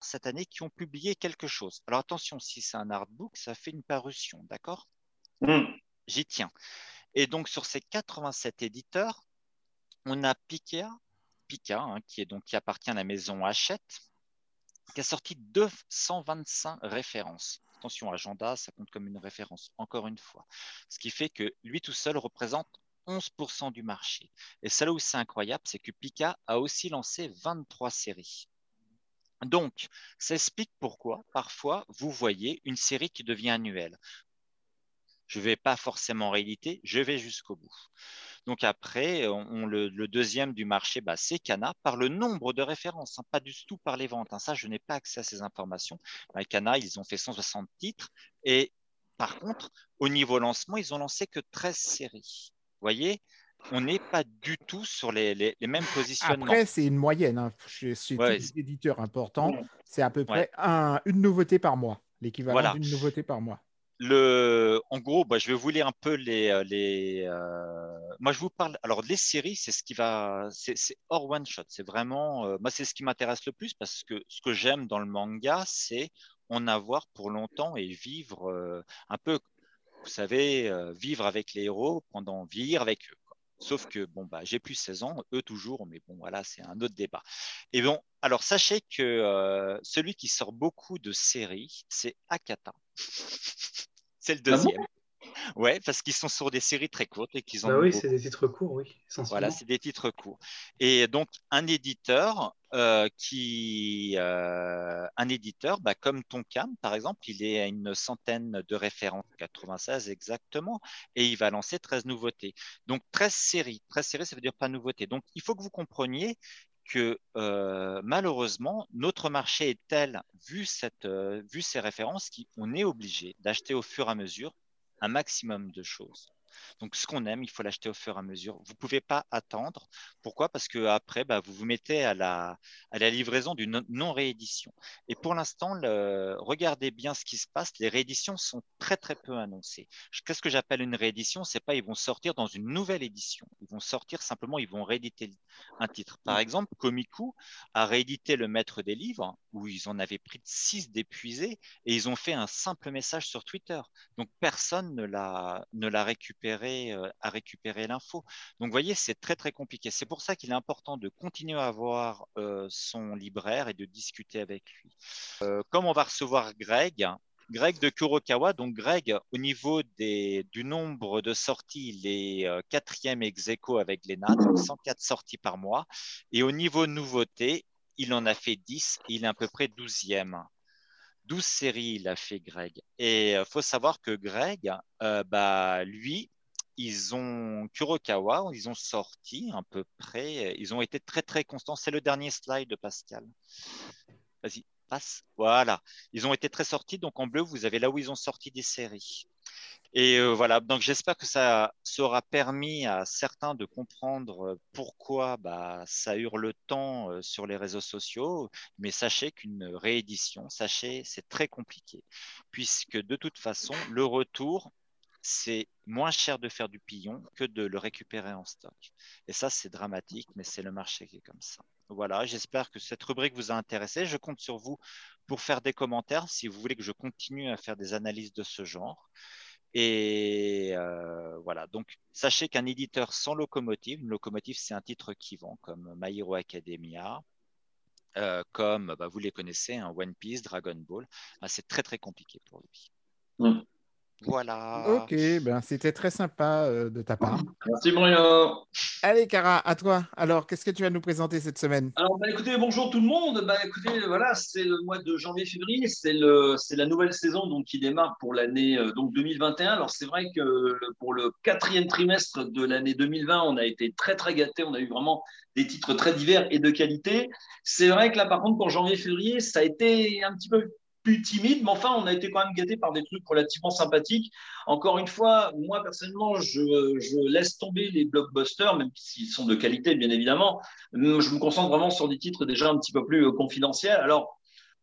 cette année qui ont publié quelque chose. Alors attention, si c'est un artbook, ça fait une parution, d'accord? Hmm. J'y tiens. Et donc sur ces 87 éditeurs, on a Pika, Pika hein, qui, est donc, qui appartient à la maison Hachette, qui a sorti 225 références. Attention, agenda, ça compte comme une référence, encore une fois. Ce qui fait que lui tout seul représente 11% du marché. Et c'est là où c'est incroyable, c'est que Pika a aussi lancé 23 séries. Donc, ça explique pourquoi parfois vous voyez une série qui devient annuelle. Je ne vais pas forcément rééditer, je vais jusqu'au bout. Donc après, le, deuxième du marché, bah, c'est Cana, par le nombre de références, hein, pas du tout par les ventes. hein. Ça, je n'ai pas accès à ces informations. Bah, Cana, ils ont fait 160 titres. Et par contre, au niveau lancement, ils ont lancé que 13 séries. Vous voyez, on n'est pas du tout sur les, les- les mêmes positionnements. Après, c'est une moyenne. Hein. Chez, chez Ouais, tous les éditeurs importants, c'est à peu près un- une nouveauté par mois. L'équivalent Voilà. d'une nouveauté par mois. Le, en gros, bah, je vais vous lire un peu les. euh, les euh, moi, je vous parle. Alors, les séries, c'est ce qui va. C'est c'est hors one shot. C'est vraiment. euh, moi, c'est ce qui m'intéresse le plus parce que ce que j'aime dans le manga, c'est en avoir pour longtemps et vivre euh, un peu. Vous savez, euh, vivre avec les héros pendant vieillir avec eux. Sauf que, bon, bah, j'ai plus 16 ans, eux toujours, mais bon, voilà, c'est un autre débat. Et bon, alors sachez que euh, celui qui sort beaucoup de séries, c'est Akata. c'est le Ah bon? deuxième. Ouais, parce qu'ils sont sur des séries très courtes et qu'ils Bah ont oui, c'est des titres courts, oui. Voilà, c'est des titres courts. Et donc, un éditeur euh, qui, euh, un éditeur, bah, comme Tonkam, par exemple, il est à une centaine de références, 96 exactement, et il va lancer 13 nouveautés. Donc, 13 séries. 13 séries, ça veut dire pas nouveauté. Donc, il faut que vous compreniez que euh, malheureusement, notre marché est tel, vu, cette, euh, vu ces références, qu'on est obligé d'acheter au fur et à mesure un maximum de choses. Donc, ce qu'on aime, il faut l'acheter au fur et à mesure. Vous ne pouvez pas attendre. Pourquoi? Parce que après, bah, vous vous mettez à la, à la livraison d'une non-réédition. Et pour l'instant, regardez bien ce qui se passe. Les rééditions sont très, très peu annoncées. Qu'est-ce que j'appelle une réédition? C'est pas ils vont sortir dans une nouvelle édition. Ils vont sortir simplement, ils vont rééditer un titre. Par exemple, Komiku a réédité Le Maître des Livres, où ils en avaient pris six d'épuisés, et ils ont fait un simple message sur Twitter. Donc personne ne l'a récupéré, euh, a récupéré l'info. Donc vous voyez, c'est très très compliqué. C'est pour ça qu'il est important de continuer à voir euh, son libraire et de discuter avec lui. Euh, comme on va recevoir Greg, Greg de Kurokawa, donc Greg, au niveau du nombre de sorties, il est quatrième ex aequo avec Lena, donc 104 sorties par mois. Et au niveau nouveauté, il en a fait 10 et il est à peu près 12e. 12 séries, il a fait Greg. Et il faut savoir que Greg, euh, bah, lui, ils ont Kurokawa, ils ont sorti à peu près, ils ont été très très constants. C'est le dernier slide de Pascal. Vas-y, passe. Voilà. Ils ont été très sortis. Donc en bleu, vous avez là où ils ont sorti des séries. Et euh, voilà, donc j'espère que ça, ça aura permis à certains de comprendre pourquoi bah, ça hurle tant euh, sur les réseaux sociaux. Mais sachez qu'une réédition, sachez, c'est très compliqué. Puisque de toute façon, le retour, c'est moins cher de faire du pillon que de le récupérer en stock. Et ça, c'est dramatique, mais c'est le marché qui est comme ça. Voilà, j'espère que cette rubrique vous a intéressé. Je compte sur vous pour faire des commentaires si vous voulez que je continue à faire des analyses de ce genre. Et euh, voilà, donc sachez qu'un éditeur sans locomotive, une locomotive c'est un titre qui vend comme My Hero Academia, euh, comme bah, vous les connaissez, hein, One Piece, Dragon Ball, bah, c'est très très compliqué pour lui. Voilà. Ok, ben c'était très sympa euh, de ta part. Merci Brian. Allez, Cara, à toi. Alors, qu'est-ce que tu vas nous présenter cette semaine? Alors, bah, écoutez, bonjour tout le monde. Bah, écoutez, voilà, c'est le mois de janvier-février, c'est le, c'est la nouvelle saison donc qui démarre pour l'année euh, donc 2021. Alors, c'est vrai que le- pour le quatrième trimestre de l'année 2020, on a été très très gâtés. On a eu vraiment des titres très divers et de qualité. C'est vrai que là, par contre, pour janvier-février, ça a été un petit peu plus timide, mais enfin, on a été quand même gâtés par des trucs relativement sympathiques. Encore une fois, moi personnellement, je, laisse tomber les blockbusters, même s'ils sont de qualité, bien évidemment. Je me concentre vraiment sur des titres déjà un petit peu plus euh, confidentiels. Alors,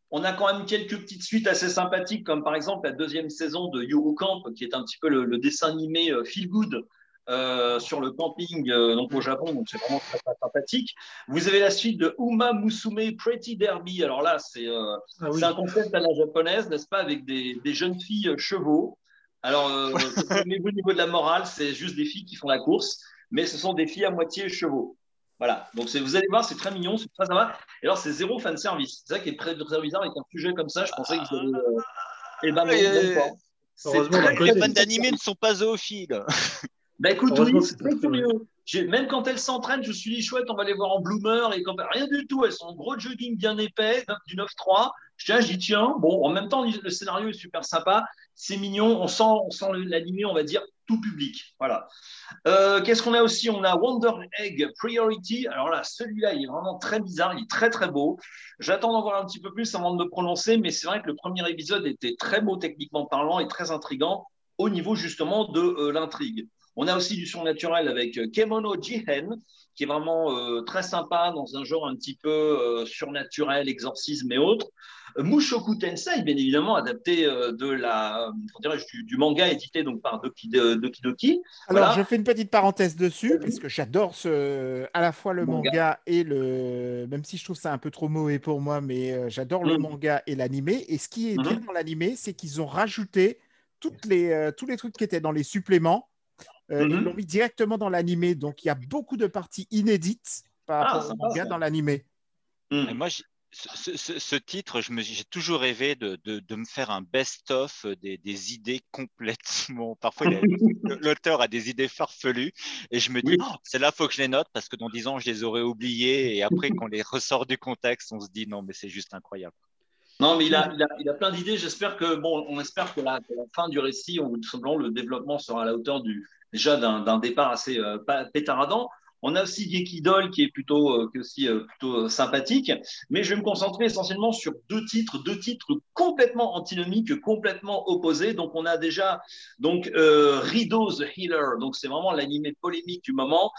on a quand même quelques petites suites assez sympathiques, comme par exemple la deuxième saison de Camp, qui est un petit peu le, le dessin animé euh, feel good euh, sur le camping euh, donc au Japon, donc c'est vraiment très, très, sympathique. Vous avez la suite de Uma Musume Pretty Derby. Alors là, c'est euh, Ah oui. un concept à la japonaise, n'est-ce pas, avec des, des jeunes filles chevaux. Alors, euh, au niveau de la morale, c'est juste des filles qui font la course, mais ce sont des filles à moitié chevaux. Voilà, donc vous allez voir, c'est très mignon, c'est très sympa. Et alors, c'est zéro fan service. C'est ça qui est très, très bizarre avec un sujet comme ça. Je pensais qu'ils avaient. Euh... Eh ben, non, Et- même pas. C'est Heureusement, très, Les fans fan d'animé ne sont pas zoophiles. Bah écoute, oui, c'est très curieux. Même quand elles s'entraînent, je suis dit chouette, on va les voir en bloomer et quand... rien du tout. Elles sont en gros jogging bien épais, du 9-3. Je tiens, je dis tiens, bon, en même temps, le scénario est super sympa, c'est mignon, on sent, on sent l'animé, on va dire, tout public. Voilà. Euh, Qu'est-ce qu'on a aussi? On a Wonder Egg Priority. Alors là, celui-là, il est vraiment très bizarre, il est très très beau. J'attends d'en voir un petit peu plus avant de me prononcer, mais c'est vrai que le premier épisode était très beau techniquement parlant et très intrigant au niveau justement de euh, l'intrigue. On a aussi du surnaturel avec euh, Kemono Jihen, qui est vraiment euh, très sympa dans un genre un petit peu euh, surnaturel, exorcisme et autres. Mushoku Tensei, bien évidemment, adapté euh, de la, du, du manga édité donc par Doki, de- Doki Doki. Alors, Voilà. je fais une petite parenthèse dessus parce que j'adore ce, à la fois le Manga. manga et le. Même si je trouve ça un peu trop mauvais pour moi, mais j'adore le Mm. manga et l'animé. Et ce qui est bien dans l'animé, c'est qu'ils ont rajouté toutes les, tous les trucs qui étaient dans les suppléments. Euh, Ils Mhm. l'ont mis directement dans l'animé. Donc, il y a beaucoup de parties inédites par Ah, rapport au sympa, manga dans l'animé. Et moi, ce, ce- ce- ce titre, j'ai toujours rêvé de, de- de me faire un best-of des, des idées complètement. Parfois, a- l'auteur a des idées farfelues et je me dis, Oui. Oh, c'est là, faut que je les note parce que dans 10 ans, je les aurais oubliées et après, qu'on les ressort du contexte, on se dit, non, mais c'est juste incroyable. Non, mais il a, il a, il a plein d'idées. J'espère que, bon, on espère que la, que la fin du récit, ou tout simplement le développement sera à la hauteur du, déjà d'un départ assez euh, pétaradant. On a aussi Gekidol qui est plutôt, euh, est aussi euh, plutôt euh, sympathique, mais je vais me concentrer essentiellement sur deux titres, deux titres complètement antinomiques, complètement opposés. Donc on a déjà donc euh, Rido the Healer, donc c'est vraiment l'animé polémique du moment,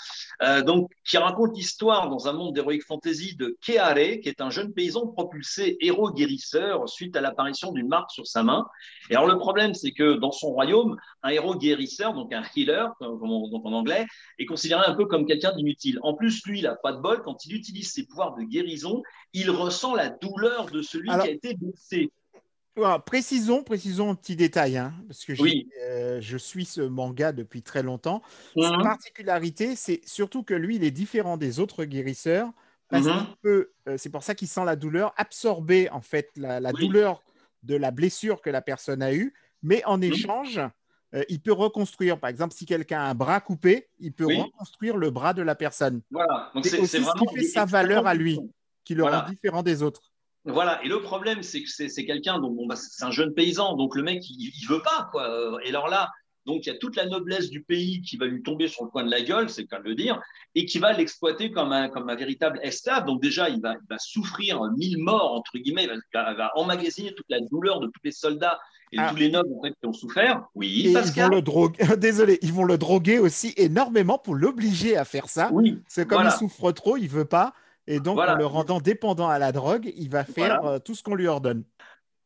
donc qui raconte l'histoire dans un monde d'heroic fantasy de Keare, qui est un jeune paysan propulsé héros guérisseur suite à l'apparition d'une marque sur sa main. Et alors le problème, c'est que dans son royaume, un héros guérisseur, donc un healer, comme on- donc en anglais, est considéré un peu comme quelqu'un d'inutile. En plus, lui, il n'a pas de bol. Quand il utilise ses pouvoirs de guérison, il ressent la douleur de celui Alors- qui a été blessé. Précisons, précisons un petit détail, hein, parce que Oui. euh, je suis ce manga depuis très longtemps. Mhm. Sa particularité, c'est surtout que lui, il est différent des autres guérisseurs. Parce Mhm. qu'il peut, euh, c'est pour ça qu'il sent la douleur, absorber en fait la, la Oui. douleur de la blessure que la personne a eue, mais en échange, euh, il peut reconstruire. Par exemple, si quelqu'un a un bras coupé, il peut Oui. reconstruire le bras de la personne, Voilà. Donc C'est ce qui fait sa valeur à lui. qui le Voilà. rend différent des autres. Voilà, et le problème, c'est que c'est c'est quelqu'un, donc bon, bah, c'est un jeune paysan, donc le mec, il, il veut pas, quoi. Et alors là, donc il y a toute la noblesse du pays qui va lui tomber sur le coin de la gueule, c'est le cas de le dire, et qui va l'exploiter comme un, comme un véritable esclave. Donc déjà, il va, il va souffrir mille morts, entre guillemets, il va, il va emmagasiner toute la douleur de tous les soldats et de Ah. tous les nobles en fait, qui ont souffert. Oui, Et ils vont le droguer. Désolé, ils vont le droguer aussi énormément pour l'obliger à faire ça. Oui, C'est comme Voilà. il souffre trop, il veut pas. Et donc, Voilà. en le rendant dépendant à la drogue, il va faire euh, tout ce qu'on lui ordonne.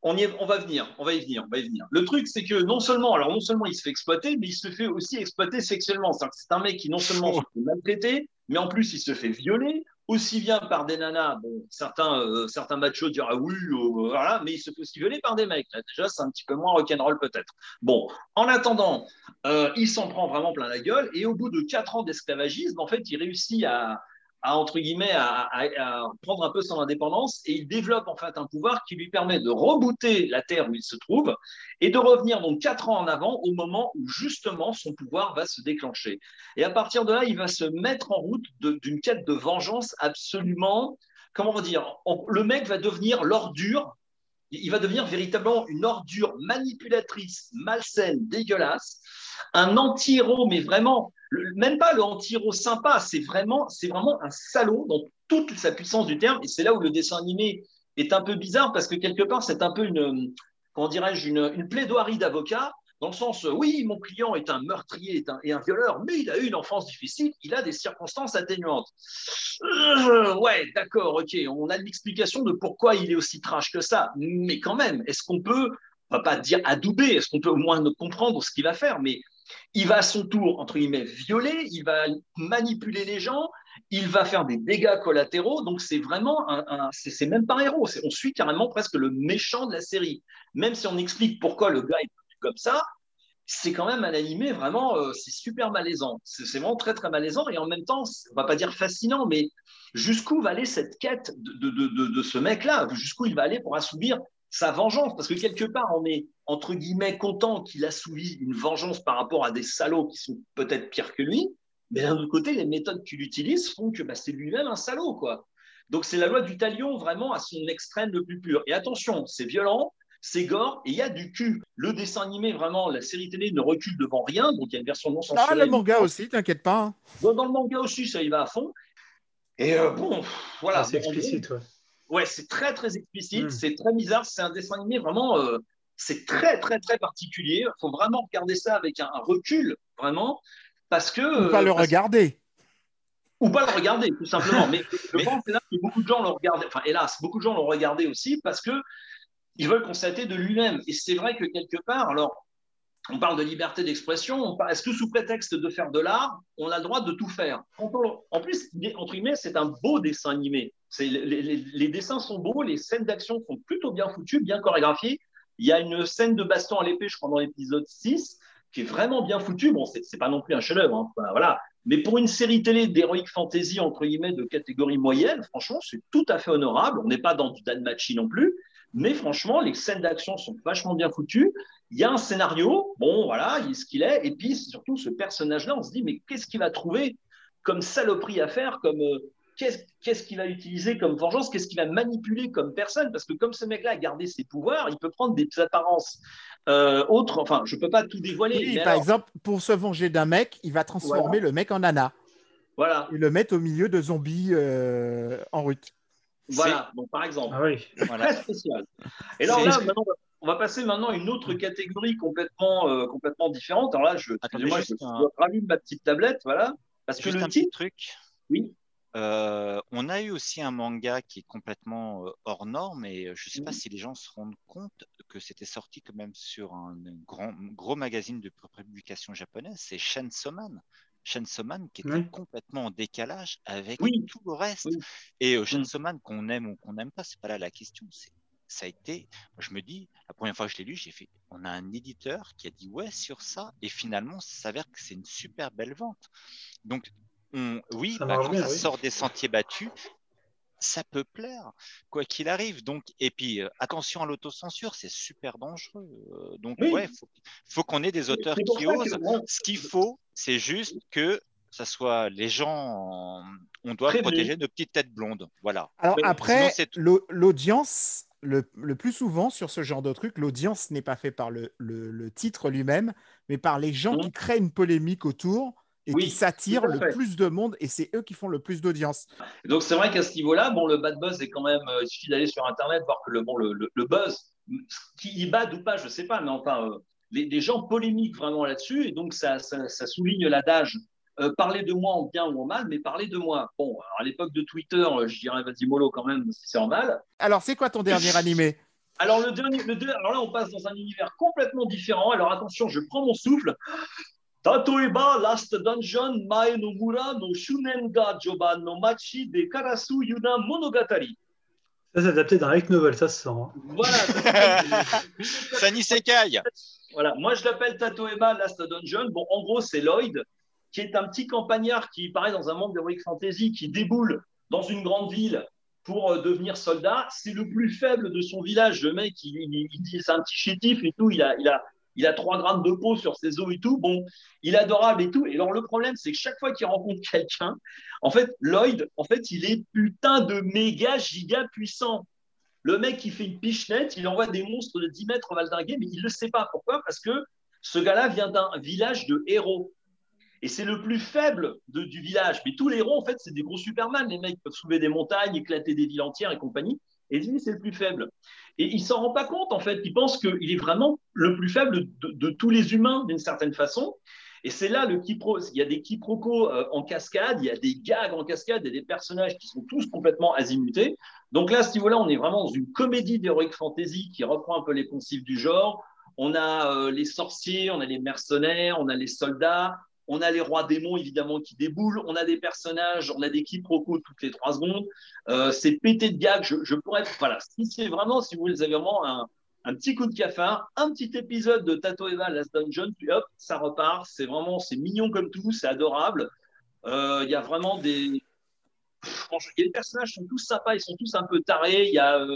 On, y est- on va venir, on va y venir, on va y venir. Le truc, c'est que non seulement, alors non seulement il se fait exploiter, mais il se fait aussi exploiter sexuellement. C'est-à-dire que C'est un mec qui non seulement se fait maltraiter, mais en plus il se fait violer, aussi bien par des nanas, bon, certains, euh, certains machos diront ah oui, euh, voilà, mais il se fait aussi violer par des mecs. Là, déjà, c'est un petit peu moins rock'n'roll peut-être. Bon, en attendant, euh, il s'en prend vraiment plein la gueule, et au bout de quatre ans d'esclavagisme, en fait, il réussit à, à, entre guillemets, à, prendre un peu son indépendance et il développe en fait un pouvoir qui lui permet de rebooter la terre où il se trouve et de revenir donc quatre ans en avant au moment où justement son pouvoir va se déclencher. Et à partir de là, il va se mettre en route d'une quête de vengeance absolument, comment dire, le mec va devenir l'ordure. Il va devenir véritablement une ordure manipulatrice, malsaine, dégueulasse, un anti-héros, mais vraiment, même pas le anti-héros sympa, c'est vraiment, vraiment un salaud dans toute sa puissance du terme. Et c'est là où le dessin animé est un peu bizarre parce que quelque part, c'est un peu une, comment dirais-je, une, plaidoirie d'avocat. Dans le sens, oui, mon client est un meurtrier est un, et un violeur, mais il a eu une enfance difficile, il a des circonstances atténuantes. Euh, ouais, d'accord, ok, on a l'explication de pourquoi il est aussi trash que ça, mais quand même, est-ce qu'on peut, on va pas dire adouber, est-ce qu'on peut au moins comprendre ce qu'il va faire, mais il va à son tour, entre guillemets, violer, il va manipuler les gens, il va faire des dégâts collatéraux. Donc, c'est vraiment un. c'est même pas un héros. On suit carrément presque le méchant de la série. Même si on explique pourquoi le gars est comme ça, c'est quand même un animé vraiment. Euh, c'est super malaisant. C'est vraiment très, très malaisant. Et en même temps, on va pas dire fascinant, mais jusqu'où va aller cette quête de, de, de ce mec-là? Jusqu'où il va aller pour assouvir sa vengeance, parce que quelque part, on est entre guillemets content qu'il assouvit une vengeance par rapport à des salauds qui sont peut-être pires que lui, mais d'un autre côté, les méthodes qu'il utilise font que bah, c'est lui-même un salaud, quoi. Donc c'est la loi du talion vraiment à son extrême le plus pur. Et attention, c'est violent, c'est gore et il y a du cul. Le dessin animé, vraiment, la série télé ne recule devant rien, donc il y a une version non censurée. Ah, le manga aussi, t'inquiète pas. Hein. Dans, le manga aussi, ça y va à fond. Et euh, bon, voilà. Ah, c'est explicite, ouais. Ouais, c'est très, très explicite, hmm. c'est très bizarre. C'est un dessin animé vraiment, euh, c'est très, très, très particulier. Il faut vraiment regarder ça avec un, recul, vraiment, parce que. Ou pas le regarder. Ou pas le regarder, tout simplement. Mais je pense que beaucoup de gens l'ont regardé, enfin, hélas, beaucoup de gens l'ont regardé aussi parce que ils veulent constater de lui-même. Et c'est vrai que quelque part, alors, on parle de liberté d'expression, est-ce que sous prétexte de faire de l'art, on a le droit de tout faire? En plus, entre guillemets, c'est un beau dessin animé. Les, dessins sont beaux, les scènes d'action sont plutôt bien foutues, bien chorégraphiées. Il y a une scène de baston à l'épée, je crois, dans l'épisode 6, qui est vraiment bien foutue. Bon, c'est pas non plus un chef-d'œuvre, hein. Mais pour une série télé d'heroic fantasy, entre guillemets, de catégorie moyenne, franchement, c'est tout à fait honorable. On n'est pas dans du Danmachi non plus. Mais franchement, les scènes d'action sont vachement bien foutues. Il y a un scénario, bon, voilà, il est ce qu'il est. Et puis, surtout, ce personnage-là, on se dit, mais qu'est-ce qu'il va trouver comme saloperie à faire, comme euh, qu'est-ce qu'il va utiliser comme vengeance, qu'est-ce qu'il va manipuler comme personne? Parce que comme ce mec-là a gardé ses pouvoirs, il peut prendre des apparences euh, autres. Enfin, je ne peux pas tout dévoiler. par exemple, pour se venger d'un mec, il va transformer le mec en nana. Voilà. Et le mettre au milieu de zombies euh, en route. Voilà, donc par exemple. Ah oui. Très spécial. Et là, on va passer maintenant à une autre catégorie complètement, euh, complètement différente. Alors là, je, moi, je, rallume ma petite tablette, voilà. Parce que le titre, truc. Oui. Euh, on a eu aussi un manga qui est complètement euh, hors norme et je ne sais pas si les gens se rendent compte que c'était sorti quand même sur un, grand, gros magazine de publication japonaise, c'est Chainsaw Man. Chainsaw Man qui était complètement en décalage avec tout le reste. Et euh, Chainsaw Man, qu'on aime ou qu'on n'aime pas, c'est pas là la question. Ça a été, je me dis, la première fois que je l'ai lu, j'ai fait, on a un éditeur qui a dit ouais sur ça, et finalement, ça s'avère que c'est une super belle vente. Donc, oui, ça bah, quand ça sort des sentiers battus, ça peut plaire, quoi qu'il arrive. Donc, et puis, euh, attention à l'autocensure, c'est super dangereux. Euh, donc, ouais, faut, faut qu'on ait des auteurs qui osent. Ce qu'il faut, c'est juste que ça soit les gens. On doit protéger nos petites têtes blondes. Voilà. Alors après, l'audience, le, plus souvent sur ce genre de truc, l'audience n'est pas fait par le, le titre lui-même, mais par les gens qui créent une polémique autour et qui s'attirent le plus de monde et c'est eux qui font le plus d'audience. Donc c'est vrai qu'à ce niveau-là, bon, le bad buzz est quand même, euh, il suffit d'aller sur Internet, voir que le, bon, le, le, buzz, qui y bad ou pas, je ne sais pas, mais enfin, euh, les, gens polémiquent vraiment là-dessus et donc ça, ça, souligne l'adage. Euh, parler de moi en bien ou en mal, mais parler de moi. Bon, à l'époque de Twitter, je dirais vas-y mollo quand même, si c'est en mal. Alors, c'est quoi ton dernier animé? Alors, le dernier, le alors là, on passe dans un univers complètement différent. Alors attention, je prends mon souffle. Tatoeba Last Dungeon Mae no Mura no Shunen ga Joban no Machi de Karasu Yuna Monogatari. Ça, c'est adapté d'un light novel, ça se sent. Hein. Voilà. ça n'y s'écaille. Voilà, moi je l'appelle Tatoeba Last Dungeon. Bon, en gros, c'est Lloyd, qui est un petit campagnard qui paraît dans un monde d'Heroic Fantasy, qui déboule dans une grande ville pour euh, devenir soldat. C'est le plus faible de son village. Le mec, il, il dit c'est un petit chétif et tout. Il a, il a, il a 3 grammes de peau sur ses os et tout. Bon, il est adorable et tout. Et alors, le problème, c'est que chaque fois qu'il rencontre quelqu'un, en fait, Lloyd, en fait, il est putain de méga giga puissant. Le mec qui fait une pichenette, il envoie des monstres de 10 mètres valdinguer, mais il ne le sait pas. Pourquoi? Parce que ce gars-là vient d'un village de héros. Et c'est le plus faible du village. Mais tous les héros, en fait, c'est des gros Superman. Les mecs peuvent soulever des montagnes, éclater des villes entières et compagnie. Et lui, c'est le plus faible. Et il s'en rend pas compte, en fait. Il pense qu'il est vraiment le plus faible de, tous les humains, d'une certaine façon. Et c'est là le quiproquo. Il y a des quiproquos euh, en cascade, il y a des gags en cascade, il y a des personnages qui sont tous complètement azimutés. Donc là, à ce niveau-là, on est vraiment dans une comédie d'heroic fantasy qui reprend un peu les poncifs du genre. On a les sorciers, on a les mercenaires, on a les soldats, on a les rois démons, évidemment, qui déboulent. On a des personnages, on a des quiproquos toutes les trois secondes. c'est pété de gags. Je, pourrais. Voilà. Si c'est vraiment, si vous avez vraiment un, un petit coup de cafard, un petit épisode de Tato Eva Last Dungeon, puis hop, ça repart. C'est vraiment, c'est mignon comme tout, c'est adorable. Il y a vraiment des. les personnages sont tous sympas, ils sont tous un peu tarés. Il y a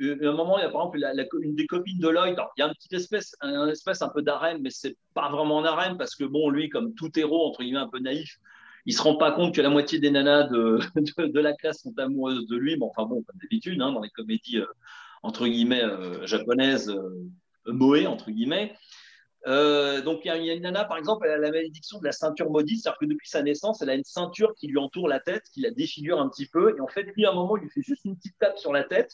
un moment, il y a par exemple une des copines de Lloyd. il y a une petite espèce, un espèce un peu d'arène, mais c'est pas vraiment un arène parce que bon, lui, comme tout héros entre guillemets un peu naïf, il se rend pas compte que la moitié des nanas de, de, la classe sont amoureuses de lui. Bon, enfin bon, comme d'habitude, hein, dans les comédies euh, entre guillemets euh, japonaises, euh, moé entre guillemets. Euh, donc il y, a une nana, par exemple, elle a la malédiction de la ceinture maudite, c'est-à-dire que depuis sa naissance, elle a une ceinture qui lui entoure la tête, qui la défigure un petit peu, et en fait, lui, à un moment, il lui fait juste une petite tape sur la tête,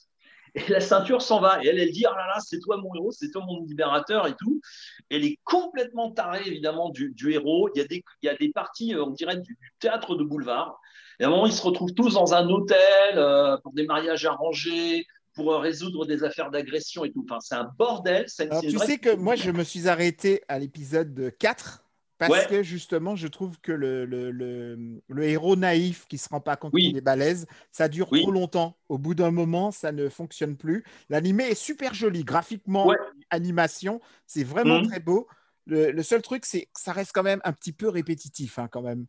et la ceinture s'en va. Et elle, elle dit Oh là là, c'est toi mon héros, c'est toi mon libérateur et tout. Elle est complètement tarée, évidemment, du, héros. Il y, a des, il y a des parties, euh, on dirait, du, théâtre de boulevard. Et à un moment, ils se retrouvent tous dans un hôtel euh, pour des mariages arrangés, pour euh, résoudre des affaires d'agression et tout. Enfin, c'est un bordel. tu sais que moi, je me suis arrêté à l'épisode 4 parce que justement, je trouve que le, le, le, héros naïf qui ne se rend pas compte qu'il est balèze, ça dure trop longtemps. Au bout d'un moment, ça ne fonctionne plus. L'animé est super joli, graphiquement, animation, c'est vraiment mhm. très beau. Le, seul truc, c'est que ça reste quand même un petit peu répétitif, hein, quand même.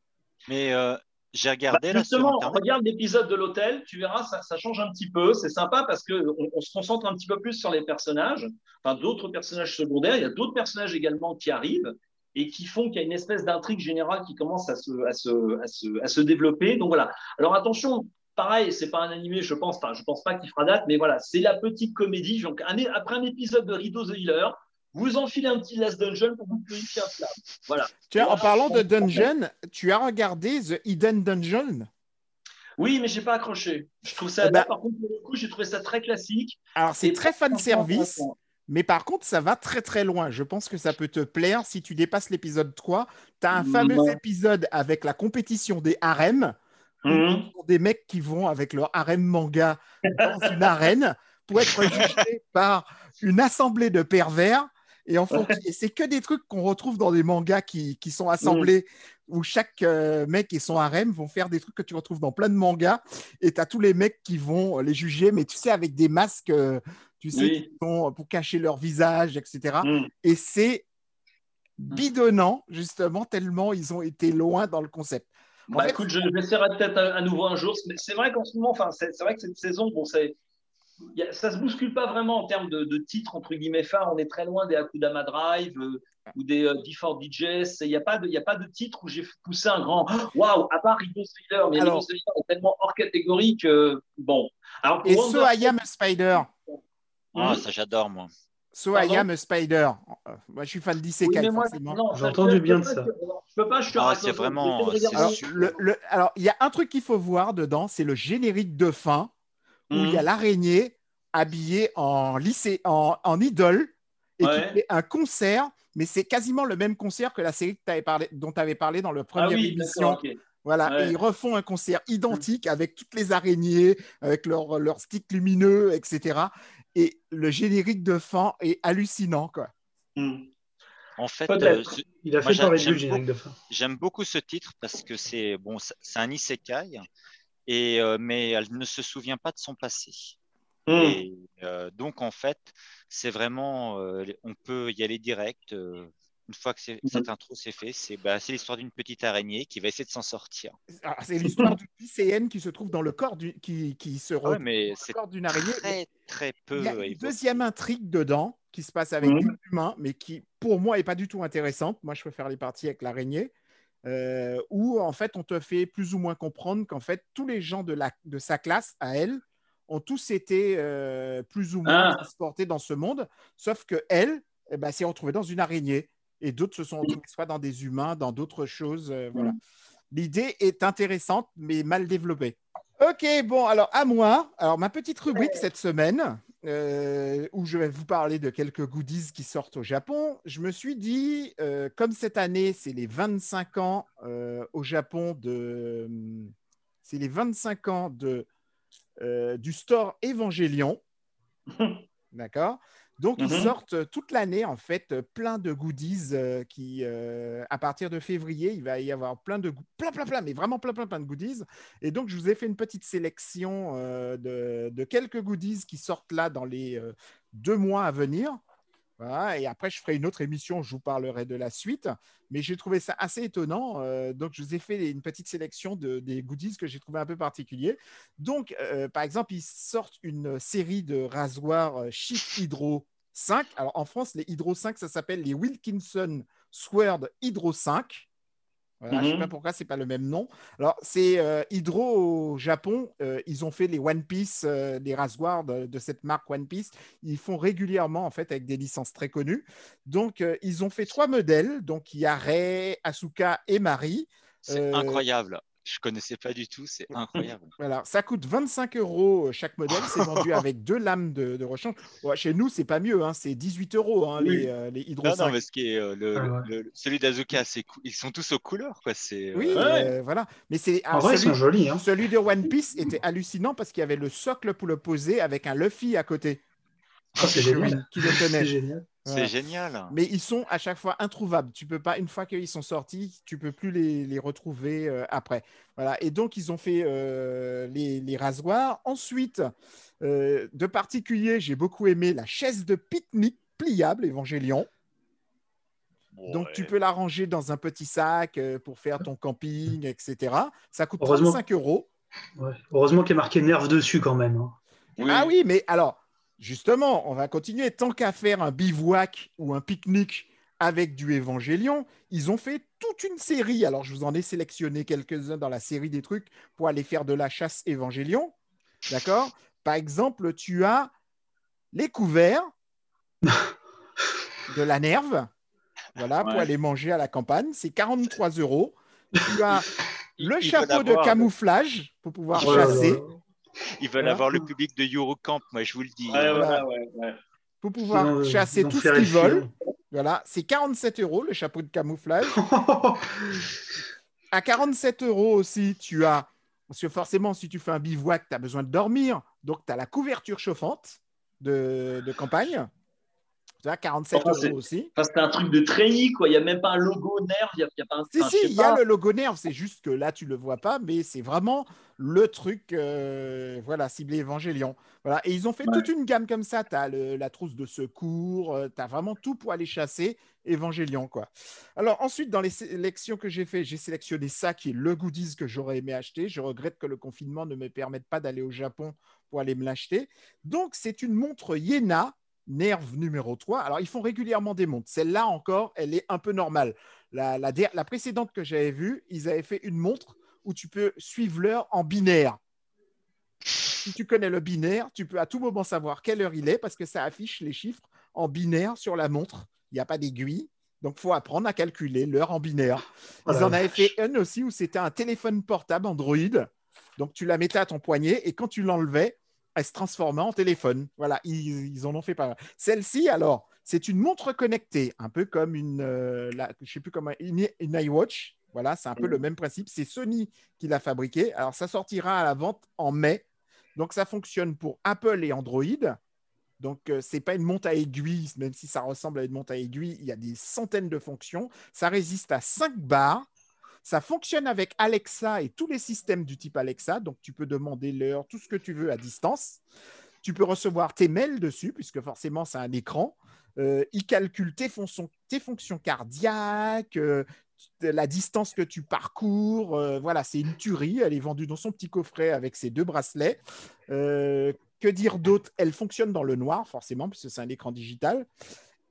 Mais euh, j'ai regardé bah, Justement, regarde l'épisode de l'hôtel, tu verras, ça, ça, change un petit peu. C'est sympa parce qu'on on se concentre un petit peu plus sur les personnages, enfin d'autres personnages secondaires. Il y a d'autres personnages également qui arrivent et qui font qu'il y a une espèce d'intrigue générale qui commence à se, à, se, à, se, à se, développer. Donc voilà. Alors attention, pareil, c'est pas un animé, je pense, enfin, je pense pas qu'il fera date, mais voilà, c'est la petite comédie. Donc après un épisode de Rideau the Healer, vous enfilez un petit Last Dungeon pour vous purifier un flamme. Voilà. Tiens, en parlant de dungeon, tu as regardé The Hidden Dungeon? Oui, mais j'ai pas accroché. Je trouve ça, eh ben par contre, pour le coup, j'ai trouvé ça très classique. Alors, c'est très fan service. Mais par contre, ça va très très loin. Je pense que ça peut te plaire si tu dépasses l'épisode 3. Tu as un fameux épisode avec la compétition des harems. Mhm. Des mecs qui vont avec leur harem manga dans une arène pour être jugés par une assemblée de pervers. Et, en c'est que des trucs qu'on retrouve dans des mangas qui, sont assemblés, où chaque euh, mec et son harem vont faire des trucs que tu retrouves dans plein de mangas. Et tu as tous les mecs qui vont les juger, mais tu sais, avec des masques euh, tu sais, pour cacher leur visage, etc. Mm. Et c'est bidonnant, justement, tellement ils ont été loin dans le concept. Bah, écoute, je l'essaierai peut-être à, nouveau un jour. C'est vrai qu'en ce moment, enfin, c'est vrai que cette saison, bon, c'est ça se bouscule pas vraiment en termes de, titres entre guillemets phares. On est très loin des Akudama Drive euh, ou des euh, D4 DJs. Il n'y a pas de, a pas de titre où j'ai poussé un grand waouh. À part Rico Thriller, mais Rico Thriller est tellement hors catégorie que bon. Alors, et So I Am a Spider. Ah, ça j'adore, moi. So I am a spider. Moi, je suis fan d'Isekai, forcément. J'ai entendu bien de ça. Je peux pas, je suis ah, c'est vraiment. Alors, il y a un truc qu'il faut voir dedans, c'est le générique de fin où il y a mhm. l'araignée habillée en lycée, en, en idole et qui fait un concert, mais c'est quasiment le même concert que la série que avais parlé, dont tu avais parlé dans le premier ah oui, émission. Voilà, et ils refont un concert identique avec toutes les araignées, avec leurs leur sticks lumineux, etc et le générique de fin est hallucinant. Quoi. Hmm. En fait, euh, il a fait parler le générique de fin. J'aime beaucoup ce titre parce que c'est bon, c'est un isekai, et, euh, mais elle ne se souvient pas de son passé. Hmm. Et, euh, donc, en fait, c'est vraiment, on peut y aller direct une fois que mhm. cette intro s'est fait, bah, c'est l'histoire d'une petite araignée qui va essayer de s'en sortir. Ah, c'est l'histoire d'une lycéenne qui se trouve dans le corps du, qui, qui se retrouve mais dans le corps d'une araignée. Très, très peu. Il y a une deuxième intrigue dedans qui se passe avec mmh. humains, mais qui, pour moi, est pas du tout intéressante. Moi, je préfère les parties avec l'araignée. Euh, où en fait on te fait plus ou moins comprendre qu'en fait tous les gens de, la, de sa classe à elle ont tous été euh, plus ou moins ah. transportés dans ce monde, sauf que elle eh ben, s'est retrouvée dans une araignée et d'autres se sont retrouvés soit dans des humains, dans d'autres choses. Euh, voilà. L'idée est intéressante, mais mal développée. Ok, bon, alors à moi. Alors, ma petite rubrique cette semaine, euh, où je vais vous parler de quelques goodies qui sortent au Japon. Je me suis dit, euh, comme cette année, c'est les 25 ans au Japon de. C'est les 25 ans de, du store Evangelion. D'accord? Donc, ils mhm. sortent toute l'année, en fait, plein de goodies qui, à partir de février, il va y avoir plein de, plein, plein, plein, mais vraiment plein, plein, plein de goodies. Et donc, je vous ai fait une petite sélection de, de, quelques goodies qui sortent là dans les deux mois à venir et après, je ferai une autre émission, je vous parlerai de la suite. Mais j'ai trouvé ça assez étonnant. Euh, donc, je vous ai fait une petite sélection de, des goodies que j'ai trouvé un peu particuliers. Donc, euh, par exemple, ils sortent une série de rasoirs Chic Hydro 5. Alors, en France, les Hydro 5, ça s'appelle les Wilkinson Sword Hydro 5. Je ne sais pas mhm. pourquoi c'est pas le même nom. Alors, c'est euh, Hydro au Japon. Euh, ils ont fait les One Piece, euh, les rasoirs de, cette marque One Piece. Ils font régulièrement, en fait, avec des licences très connues. Donc, ils ont fait trois modèles. Donc, il y a Rei, Asuka et Marie. C'est incroyable. Je connaissais pas du tout, c'est incroyable. Voilà, ça coûte 25 euros euh, chaque modèle, c'est vendu avec deux lames de, rechange. chez nous, c'est pas mieux, hein, c'est 18 euros hein, les, euh, les Hydro non, non, mais ce qui est euh, ah le, celui d'Azuka, ils sont tous aux couleurs, quoi. C'est oui, voilà. Mais c'est en vrai, celui, ils sont jolis. Hein. Celui de One Piece était hallucinant parce qu'il y avait le socle pour le poser avec un Luffy à côté. Oh, c'est génial. Qui le tenait. C'est génial. Mais ils sont à chaque fois introuvables. Tu peux pas, une fois qu'ils sont sortis, tu peux plus les, les retrouver euh, après. Voilà. Et donc, ils ont fait euh, les, les, rasoirs. Ensuite, euh, de particulier, j'ai beaucoup aimé la chaise de pique-nique pliable Évangélion. Donc, tu peux la ranger dans un petit sac pour faire ton camping, etc. Ça coûte 35 euros. Heureusement qu'il y a marqué nerf dessus quand même. Hein. Ah oui, mais alors, Justement, on va continuer. Tant qu'à faire un bivouac ou un pique-nique avec du Évangélion, ils ont fait toute une série. Alors, je vous en ai sélectionné quelques-uns dans la série des trucs pour aller faire de la chasse Évangélion. D'accord? Par exemple, tu as les couverts de la nerve. Voilà, pour aller manger à la campagne. C'est 43 euros. Tu as le chapeau de camouflage pour pouvoir oh chasser. Ils veulent avoir le public de Eurocamp, moi je vous le dis. Pour pouvoir chasser tout ce qu'ils veulent. Voilà, c'est 47 euros le chapeau de camouflage. à 47 euros aussi, tu as, parce que forcément, si tu fais un bivouac, tu as besoin de dormir. Donc, tu as la couverture chauffante de, de campagne. Tu vois, 47 euros aussi. c'est un truc de treillis, quoi. Il n'y a même pas un logo Nerf. Il y a, pas un, si, si, il y a le logo Nerf. C'est juste que là, tu ne le vois pas, mais c'est vraiment le truc, euh, voilà, ciblé Évangélion. Voilà. Et ils ont fait toute une gamme comme ça. Tu as la trousse de secours, euh, tu as vraiment tout pour aller chasser Évangélion, quoi. Alors, ensuite, dans les sélections que j'ai fait, j'ai sélectionné ça qui est le goodies que j'aurais aimé acheter. Je regrette que le confinement ne me permette pas d'aller au Japon pour aller me l'acheter. Donc, c'est une montre Yena Nerve numéro 3. Alors, ils font régulièrement des montres. Celle-là encore, elle est un peu normale. La, la, précédente que j'avais vue, ils avaient fait une montre où tu peux suivre l'heure en binaire. Si tu connais le binaire, tu peux à tout moment savoir quelle heure il est parce que ça affiche les chiffres en binaire sur la montre. Il n'y a pas d'aiguille. Donc, il faut apprendre à calculer l'heure en binaire. Ils en avaient fait une aussi où c'était un téléphone portable Android. Donc, tu la mettais à ton poignet et quand tu l'enlevais, elle se transformer en téléphone. Voilà, ils, en ont fait pas mal. Celle-ci, alors, c'est une montre connectée, un peu comme une, euh, je sais plus comment, une, iWatch. Voilà, c'est un peu le même principe. C'est Sony qui l'a fabriqué. Alors, ça sortira à la vente en mai. Donc, ça fonctionne pour Apple et Android. Donc, ce euh, c'est pas une montre à aiguille, même si ça ressemble à une montre à aiguille. Il y a des centaines de fonctions. Ça résiste à 5 bars. Ça fonctionne avec Alexa et tous les systèmes du type Alexa. Donc, tu peux demander l'heure, tout ce que tu veux à distance. Tu peux recevoir tes mails dessus, puisque forcément, c'est un écran. Euh, il calcule tes, fonctions, tes fonctions cardiaques, euh, la distance que tu parcours. Euh, voilà, c'est une tuerie. Elle est vendue dans son petit coffret avec ses deux bracelets. que dire d'autre? Elle fonctionne dans le noir, forcément, puisque c'est un écran digital.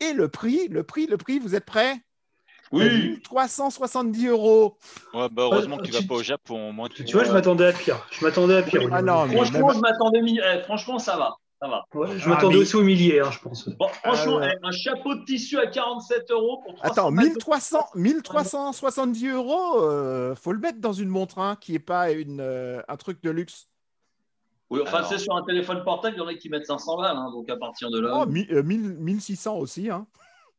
Et le prix, le prix, le prix, vous êtes prêts? Oui. 370 euros. Ouais, bah heureusement que tu, vas pas au Japon. Moi, tu, vois, je m'attendais à pire. Je m'attendais à pire. Ah non, franchement, je m'attendais. Eh, franchement, ça va. Ça va. je m'attendais aussi au millier, hein, je pense. Bon, franchement, euh, eh, un chapeau de tissu à 47 euros pour Attends, 1300, 1370 euros, euh, faut le mettre dans une montre hein, qui n'est pas une, euh, un truc de luxe. Oui, enfin, c'est sur un téléphone portable, il y en a qui mettent 500 balles, hein, donc à partir de là. Oh, 1600 aussi. Hein.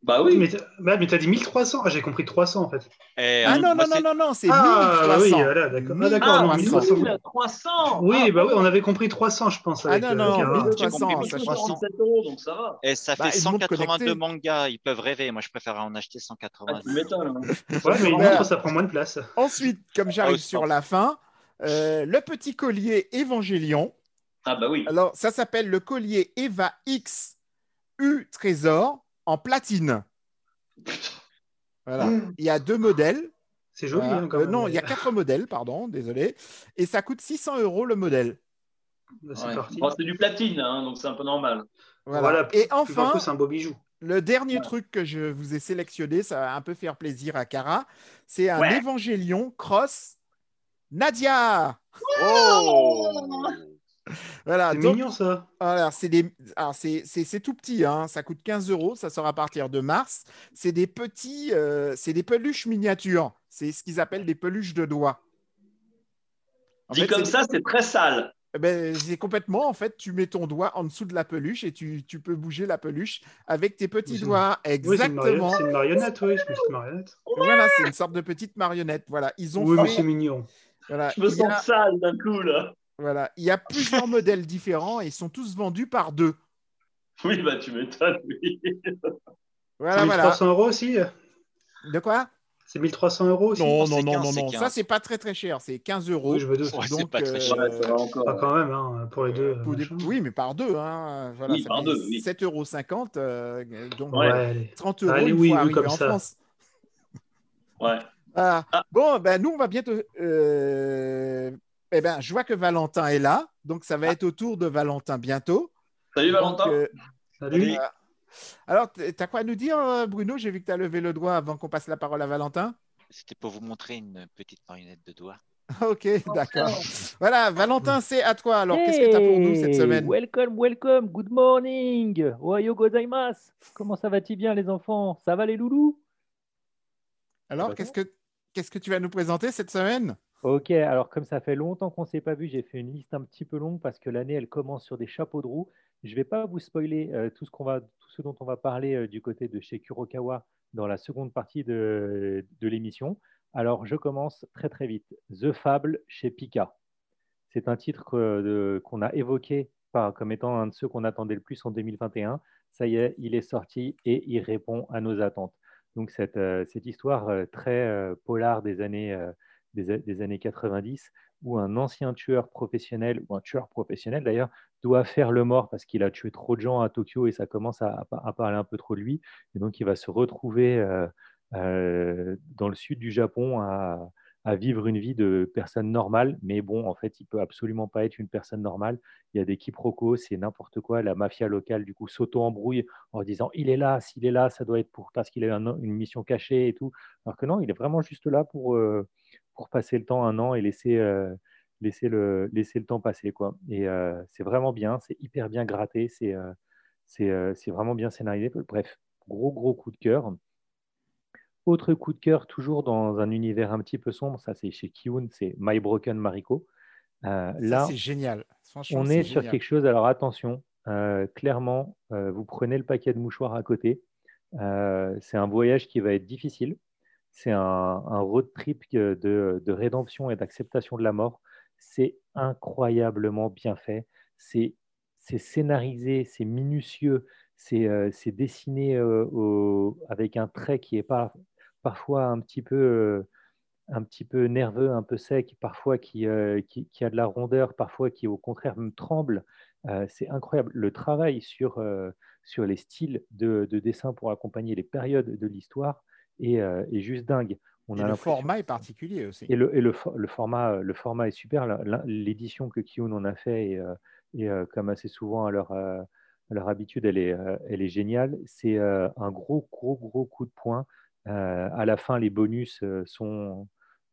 Bah oui. Mais t'as bah, dit 1300. Ah, j'ai compris 300 en fait. Et, Ah euh, non, non, non, c'est- non, non, c'est Ah, 1300. oui, voilà, d'accord. Ah, d'accord, Ah, non, 1300. 1300. 300 Oui, Ah, bah oui, on avait compris 300, je pense. Ah Avec, non, euh, non, Cara. 1300, compris, ça change. 47 euros, donc ça va. et ça Bah, fait ils montent 182 connectés. mangas. Ils peuvent rêver. Moi, je préfère en acheter Ah, 180. tu m'étonnes. hein. Ouais, mais montre, ça prend moins de place. Ensuite, comme j'arrive Ah, sur la fin, euh, le petit collier Évangélion. Ah bah oui. Alors, ça s'appelle le collier Eva X U Trésor en platine. Voilà. Il y a deux modèles. C'est joli, hein, quand Euh, même. non, il y a quatre modèles, pardon, désolé. Et ça coûte 600 euros le modèle. Bah, C'est Ouais. Bon, du platine, hein, donc c'est un peu normal. Voilà. Voilà. Et enfin, c'est un beau bijou. le dernier truc que je vous ai sélectionné, ça va un peu faire plaisir à Cara, c'est un Ouais. Évangélion Cross Nadia. Oh Voilà, C'est donc mignon, ça. Alors, c'est des... Alors, c'est, c'est- c'est tout petit, hein. ça coûte 15 euros, ça sort à partir de mars. C'est des petits, euh, c'est des peluches miniatures. C'est ce qu'ils appellent des peluches de doigts. En Dit fait, comme ça, c'est très sale. Eh ben, c'est complètement, en fait, tu mets ton doigt en dessous de la peluche et tu, tu peux bouger la peluche avec tes petits Oui, doigts. Oui, Exactement. c'est une marionnette, oui, c'est une. Voilà, c'est une sorte de petite marionnette. Voilà, ils ont Oui, mais c'est mignon. voilà, Je me a- sens sale d'un coup, là. Voilà, il y a plusieurs modèles différents et ils sont tous vendus par deux. Oui, bah tu m'étonnes, oui. Voilà, c'est voilà. 1300 euros aussi? De quoi? C'est 1300 euros aussi? Non, non, non, 15, non, non. 15. Ça, c'est pas très très cher. C'est 15 euros. Oui, je me doute. Ouais, c'est Donc, pas très euh, cher. Ouais, ça va encore. Ah, quand même, hein, pour les deux. Pour des-. Oui, mais par deux. Hein. Voilà, Oui, ça par deux, oui. 7,50 euros. euh, donc, Ouais, Ouais. allez. 30 euros Allez, une oui, fois oui, comme en ça. France. Ouais. Ah. Ah. Bon, ben, nous, on va bientôt. euh, Eh ben, je vois que Valentin est là. Donc, ça va être au tour de Valentin bientôt. Salut Donc, Valentin. euh, Salut. euh, alors, t- t'as quoi à nous dire, euh, Bruno? J'ai vu que tu as levé le doigt avant qu'on passe la parole à Valentin. C'était pour vous montrer une petite marionnette de doigt. Ok, d'accord. Voilà, Valentin, c'est à toi. Alors, qu'est-ce que tu as pour nous cette semaine? Welcome, welcome, good morning. Ohayo gozaimasu. Comment ça va-t-il bien, les enfants? Ça va, les loulous? Alors, qu'est-ce que, qu'est-ce que tu vas nous présenter cette semaine? Ok, alors comme ça fait longtemps qu'on ne s'est pas vu, j'ai fait une liste un petit peu longue parce que l'année, elle commence sur des chapeaux de roue. Je ne vais pas vous spoiler euh, tout, ce qu'on va, tout ce dont on va parler euh, du côté de chez Kurokawa dans la seconde partie de, l'émission. Alors, je commence très très vite. The Fable chez Pika. C'est un titre qu'on a évoqué comme étant un de ceux qu'on attendait le plus en 2021. Ça y est, il est sorti et il répond à nos attentes. Donc, cette, euh, histoire très polar des années, des, années 90, où un ancien tueur professionnel, ou un tueur professionnel d'ailleurs, doit faire le mort parce qu'il a tué trop de gens à Tokyo et ça commence à, à pa- à parler un peu trop de lui. Et donc, il va se retrouver euh, euh, dans le sud du Japon à, vivre une vie de personne normale. Mais bon, en fait, il peut absolument pas être une personne normale. Il y a des quiproquos, c'est n'importe quoi. La mafia locale, du coup, s'auto-embrouille en disant il est là, s'il est là, ça doit être pour parce qu'il a un- une mission cachée et tout. Alors que non, il est vraiment juste là pour, euh, pour passer le temps un an et laisser, euh, laisser, le, laisser le temps passer. Quoi. Et euh, c'est vraiment bien, c'est hyper bien gratté, c'est euh, c'est vraiment bien scénarisé. Bref, gros, gros coup de cœur. Autre coup de cœur, toujours dans un univers un petit peu sombre, ça c'est chez Kiun, c'est My Broken Mariko. Là, c'est génial. Franchement, on est sur génial. quelque chose, alors attention, clairement, vous prenez le paquet de mouchoirs à côté. C'est un voyage qui va être difficile. C'est un, road trip de, de rédemption et d'acceptation de la mort. C'est incroyablement bien fait. C'est scénarisé, c'est minutieux, c'est euh, dessiné euh, avec un trait qui est parfois un petit peu euh, un petit peu nerveux, un peu sec, parfois qui, euh, a de la rondeur, parfois qui au contraire me tremble. C'est incroyable. Le travail sur, les styles de dessin pour accompagner les périodes de l'histoire est, euh, est juste dingue. On Et a le format est particulier aussi. et le, et le, fo- le format, le format est super. L'édition que Kiun en a fait, et, euh, et, euh, comme assez souvent à leur, euh, à leur habitude, elle est, euh, elle est géniale. C'est euh, un gros, gros, gros coup de poing. Euh, à la fin, les bonus euh, sont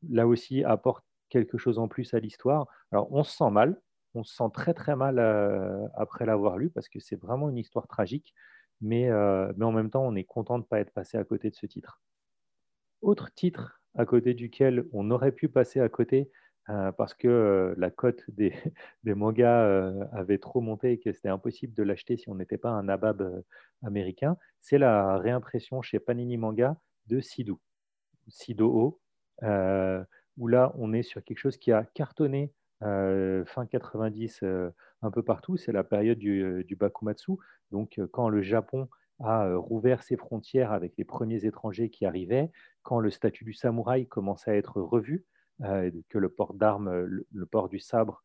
là aussi apportent quelque chose en plus à l'histoire. Alors, on se sent mal. On se sent très, très mal euh, après l'avoir lu parce que c'est vraiment une histoire tragique. Mais, euh, mais en même temps, on est content de ne pas être passé à côté de ce titre. Autre titre à côté duquel on aurait pu passer à côté, parce que la cote des, mangas avait trop monté et que c'était impossible de l'acheter si on n'était pas un nabab américain, c'est la réimpression chez Panini Manga de Sido, Sido où là, on est sur quelque chose qui a cartonné fin 90 un peu partout. C'est la période du Bakumatsu. Donc, quand le Japon a rouvert ses frontières avec les premiers étrangers qui arrivaient, quand le statut du samouraï commençait à être revu, que le port d'armes, le, port du sabre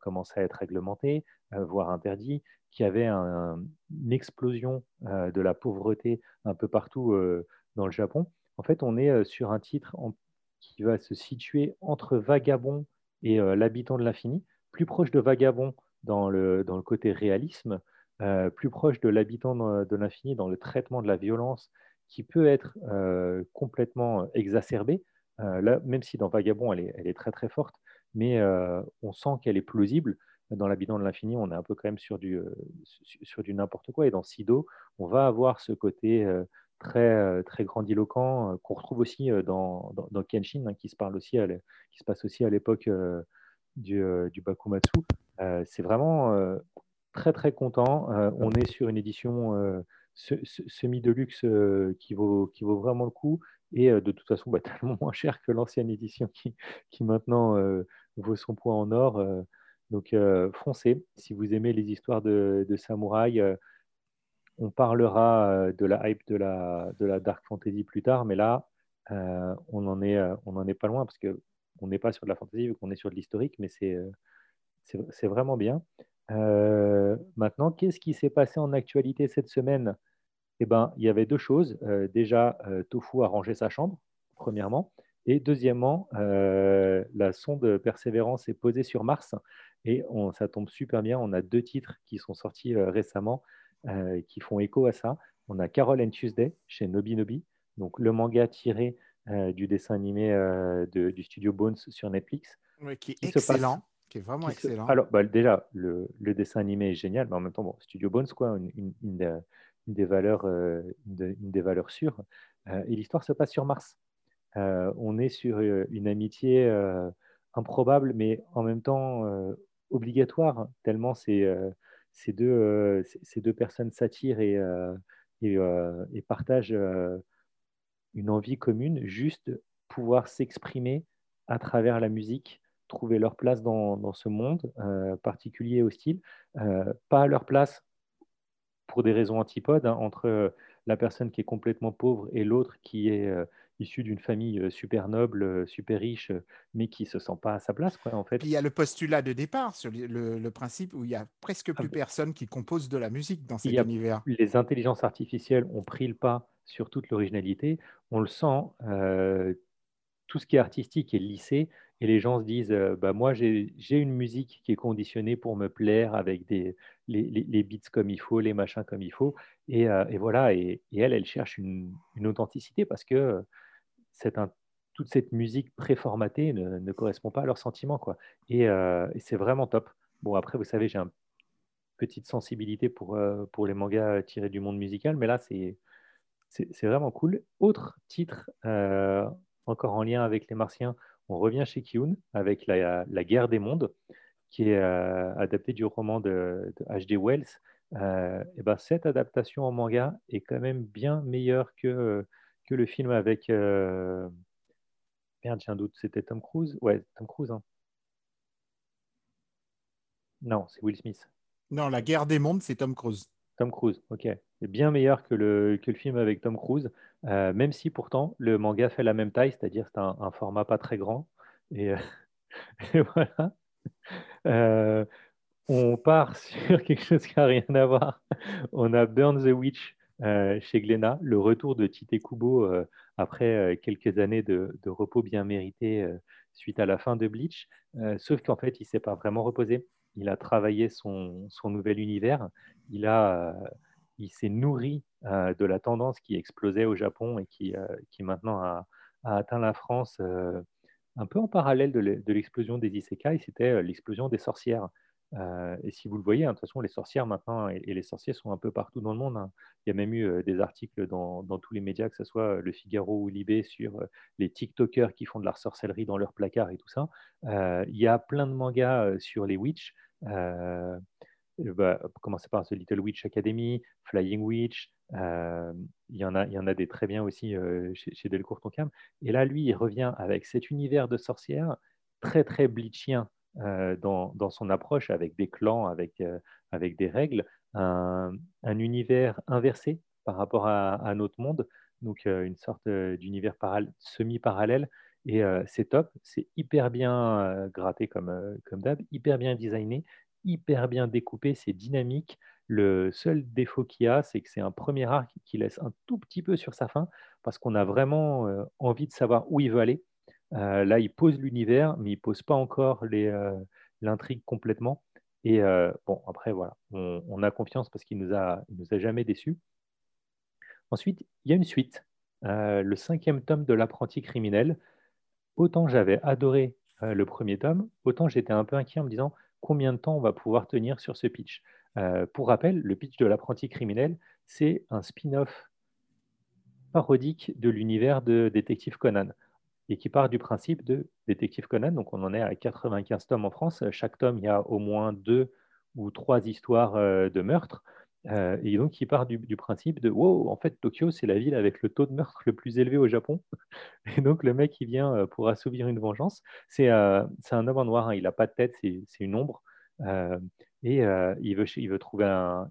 commençait à être réglementé, voire interdit, qu'il y avait une explosion de la pauvreté un peu partout dans le Japon. En fait, on est sur un titre qui va se situer entre Vagabond et L'habitant de l'infini, plus proche de Vagabond dans le côté réalisme, euh, plus proche de l'habitant de l'infini dans le traitement de la violence qui peut être euh, complètement exacerbée. Euh, là, même si dans Vagabond, elle est, très très forte, mais on sent qu'elle est plausible. Dans l'habitant de l'infini, on est un peu quand même sur du, sur du n'importe quoi. Et dans Sido, on va avoir ce côté très, très grandiloquent qu'on retrouve aussi dans, dans, Kenshin, hein, qui, se parle aussi qui se passe aussi à l'époque du, du Bakumatsu. c'est vraiment très très content. Euh, on est sur une édition euh, semi-deluxe euh, qui, vaut, qui vaut vraiment le coup et de toute façon bah, tellement moins cher que l'ancienne édition qui, qui maintenant vaut son poids en or. donc foncez, si vous aimez les histoires de, de samouraï, on parlera de la hype de la, de la dark fantasy plus tard, mais là, on n'en est, on en est pas loin parce qu'on n'est pas sur de la fantasy vu qu'on est sur de l'historique, mais c'est, c'est vraiment bien. Euh, maintenant, qu'est-ce qui s'est passé en actualité cette semaine? Eh ben, Il y avait deux choses. Euh, déjà, euh, Tofu a rangé sa chambre, premièrement. Et deuxièmement, la sonde Persévérance est posée sur Mars. Et on, ça tombe super bien. On a deux titres qui sont sortis récemment qui font écho à ça. On a Carol and Tuesday chez Nobi Nobi, donc le manga tiré du dessin animé du studio Bones sur Netflix. qui est excellent qui est vraiment excellent. Alors, bah, déjà, le, dessin animé est génial, mais en même temps, bon, Studio Bones, quoi, une, des, valeurs, euh, une, des valeurs sûres. Euh, et l'histoire se passe sur Mars. Euh, on est sur une amitié improbable, mais en même temps obligatoire, tellement ces, ces, deux, ces deux personnes s'attirent et, et, et, partagent une envie commune, juste pouvoir s'exprimer à travers la musique trouver leur place dans, ce monde euh, particulier et hostile, euh, pas à leur place pour des raisons antipodes hein, entre la personne qui est complètement pauvre et l'autre qui est euh, issue d'une famille super noble, super riche, mais qui se sent pas à sa place. Quoi, en fait. il y a le postulat de départ sur le, principe où il y a presque plus ah, personne qui compose de la musique dans cet univers. Les intelligences artificielles ont pris le pas sur toute l'originalité. On le sent, tout ce qui est artistique est lissé et les gens se disent euh, bah, Moi, j'ai une musique qui est conditionnée pour me plaire avec des, les, beats comme il faut, les machins comme il faut. Et, euh, voilà, et, elle, elle cherche une, authenticité parce que c'est toute cette musique préformatée ne, correspond pas à leurs sentiments. Quoi. Et, euh, et c'est vraiment top. Bon, après, vous savez, j'ai une petite sensibilité pour, pour les mangas tirés du monde musical, mais là, c'est vraiment cool. Autre titre, encore en lien avec les martiens, on revient chez Kyun avec la, guerre des mondes, qui est euh, adapté du roman de, H.D. Wells. Euh, et ben, cette adaptation en manga est quand même bien meilleure que, que le film avec. Euh... Merde, j'ai un doute, c'était Tom Cruise? Ouais, Tom Cruise. Hein. Non, c'est Will Smith. Non, La guerre des mondes, c'est Tom Cruise. Tom Cruise, ok. Bien meilleur que le, que le film avec Tom Cruise, euh, même si pourtant le manga fait la même taille, c'est-à-dire c'est un, format pas très grand. Et, euh, voilà. Euh, on part sur quelque chose qui n'a rien à voir. On a Burn the Witch chez Glénat, le retour de Tite Kubo après quelques années de, de, repos bien mérité suite à la fin de Bleach. sauf qu'en fait, il ne s'est pas vraiment reposé. Il a travaillé son, son nouvel univers il, a, il s'est nourri euh, de la tendance qui explosait au Japon et qui, euh, qui maintenant a, atteint la France euh, un peu en parallèle de l'explosion des isekai, c'était l'explosion des sorcières. Et si vous le voyez, hein, de toute façon, les sorcières maintenant et, les sorciers sont un peu partout dans le monde. hein. Il y a même eu des articles dans, dans tous les médias, que ce soit Le Figaro ou Libé, sur les TikTokers qui font de la sorcellerie dans leur placard et tout ça. Il y a plein de mangas sur les witch. Euh, bah, commencer par The Little Witch Academy, Flying Witch. euh, il, y en a, y en a des très bien aussi euh, chez, chez Delcourt Tonkam. Et là, lui, il revient avec cet univers de sorcières très, très bleachien euh, dans, dans son approche, avec des clans, avec, avec des règles, un, un univers inversé par rapport à, à notre monde, donc une sorte d'univers paral- semi-parallèle. Et c'est top, c'est hyper bien gratté comme, comme d'hab, hyper bien designé, hyper bien découpé, c'est dynamique. Le seul défaut qu'il y a, c'est que c'est un premier arc qui laisse un tout petit peu sur sa fin, parce qu'on a vraiment euh, envie de savoir où il veut aller. Euh, là, il pose l'univers, mais il pose pas encore euh, l'intrigue complètement. Et bon, après, voilà, on, on a confiance parce qu'il nous nous a jamais déçus. Ensuite, il y a une suite, le cinquième tome de l'apprenti criminel. Autant j'avais adoré le premier tome, autant j'étais un peu inquiet en me disant combien de temps on va pouvoir tenir sur ce pitch. Euh, pour rappel, le pitch de l'apprenti criminel, c'est un spin-off parodique de l'univers de Détective Conan et qui part du principe de Détective Conan. Donc on en est à 95 tomes en France. Chaque tome, il y a au moins deux ou trois histoires euh, de meurtre. Euh, et donc il part du, principe de wow, en fait Tokyo c'est la ville avec le taux de meurtre le plus élevé au Japon. Et donc le mec il vient euh, pour assouvir une vengeance. C'est euh, un homme en noir, hein. il n'a pas de tête, c'est une ombre. Et euh, il, veut, trouver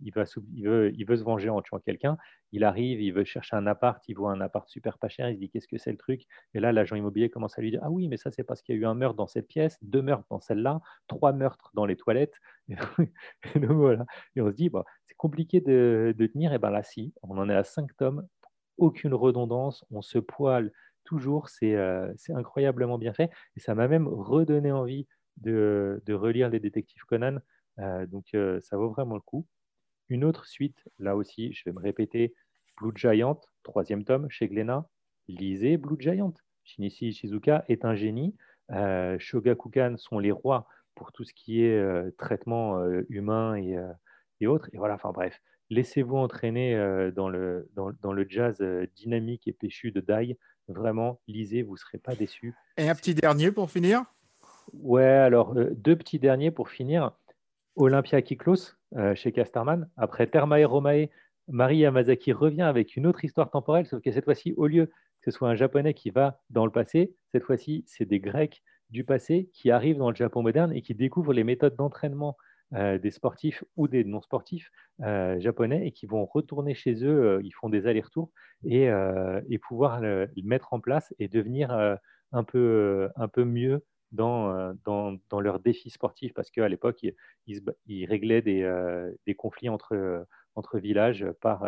il, veut se venger en tuant quelqu'un. Il arrive, il veut chercher un appart, il voit un appart super pas cher, il se dit qu'est-ce que c'est le truc? Et là, l'agent immobilier commence à lui dire Ah oui, mais ça, c'est parce qu'il y a eu un meurtre dans cette pièce, deux meurtres dans celle-là, trois meurtres dans les toilettes. Et donc, voilà. Et on se dit bah, C'est compliqué de, tenir. Et bien là, si, on en est à cinq tomes, aucune redondance, on se poile toujours, c'est euh, incroyablement bien fait. Et ça m'a même redonné envie de relire les détectives Conan. Euh, donc euh, ça vaut vraiment le coup. Une autre suite, là aussi, je vais me répéter, Blue Giant, troisième tome chez Glénat. Lisez Blue Giant. Shinichi Shizuka est un génie. Euh, Shogakukan sont les rois pour tout ce qui est euh, traitement euh, humain et, et autres. Et voilà, enfin bref, laissez-vous entraîner dans, le, dans, dans le jazz dynamique et péchu de Dai. Vraiment, lisez, vous ne serez pas déçus. Et un petit dernier pour finir? Ouais, alors deux petits derniers pour finir. Olympia Kiklos euh, chez Casterman. Après Termae Romae, Marie Yamazaki revient avec une autre histoire temporelle, sauf que cette fois-ci, au lieu que ce soit un japonais qui va dans le passé, cette fois-ci, c'est des Grecs du passé qui arrivent dans le Japon moderne et qui découvrent les méthodes d'entraînement euh, des sportifs ou des non-sportifs euh, japonais et qui vont retourner chez eux, ils font des allers-retours et, pouvoir le, mettre en place et devenir un, peu, un peu mieux dans, euh, dans, dans leurs défis sportifs parce qu'à l'époque, ils, réglaient des, euh, des conflits entre, euh, villages par,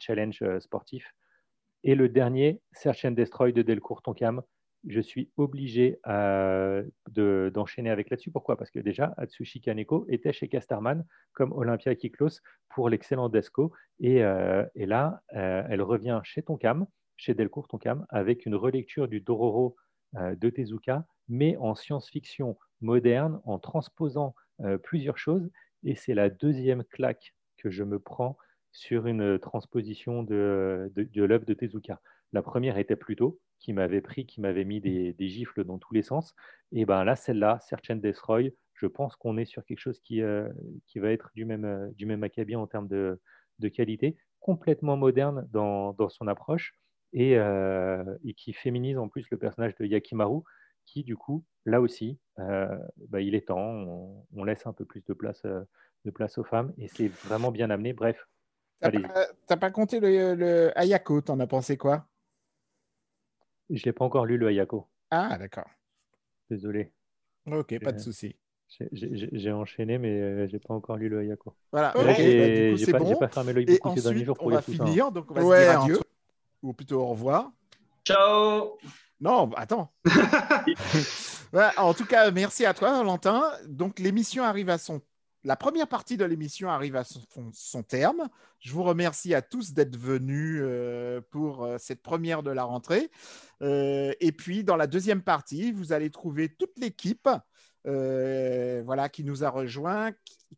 challenge sportif. Et le dernier, Search and Destroy de Delcourt Tonkam. Je suis obligé de- d'enchaîner avec là-dessus. Pourquoi? Parce que déjà, Atsushi Kaneko était chez Casterman comme Olympia Kiklos pour l'excellent Desco. Et, et là, elle revient chez Tonkam, chez Delcourt Tonkam, avec une relecture du Dororo de Tezuka, mais en science-fiction moderne, en transposant euh, plusieurs choses. Et c'est la deuxième claque que je me prends sur une transposition de, de, l'œuvre de Tezuka. La première était Pluto, qui m'avait pris, qui m'avait mis des, gifles dans tous les sens. Et ben là, celle-là, Search and Destroy, je pense qu'on est sur quelque chose qui, euh, qui va être du même, euh, du même acabit en termes de, qualité, complètement moderne dans, dans son approche et, et, qui féminise en plus le personnage de Yakimaru, qui du coup, là aussi, euh, bah, il est temps, on, on, laisse un peu plus de place, euh, de place aux femmes et c'est vraiment bien amené. Bref, T'as pas, pas, compté le, le Ayako, t'en as pensé quoi? Je l'ai pas encore lu le Ayako. Ah, d'accord. Désolé. Ok, pas de souci. J'ai enchaîné, mais euh, j'ai pas encore lu le Ayako. Voilà, okay. bah, j'ai pas, bon. pas, fermé l'œil beaucoup ces derniers jours pour on va finir, donc on va ouais, se dire adieu, ou plutôt au revoir. Ciao Non, attends. ouais, en tout cas, merci à toi, Valentin. Donc, l'émission arrive à son la première partie de l'émission arrive à son, son, terme. Je vous remercie à tous d'être venus euh, pour euh, cette première de la rentrée. Euh, et puis, dans la deuxième partie, vous allez trouver toute l'équipe voilà, qui nous a rejoint, qui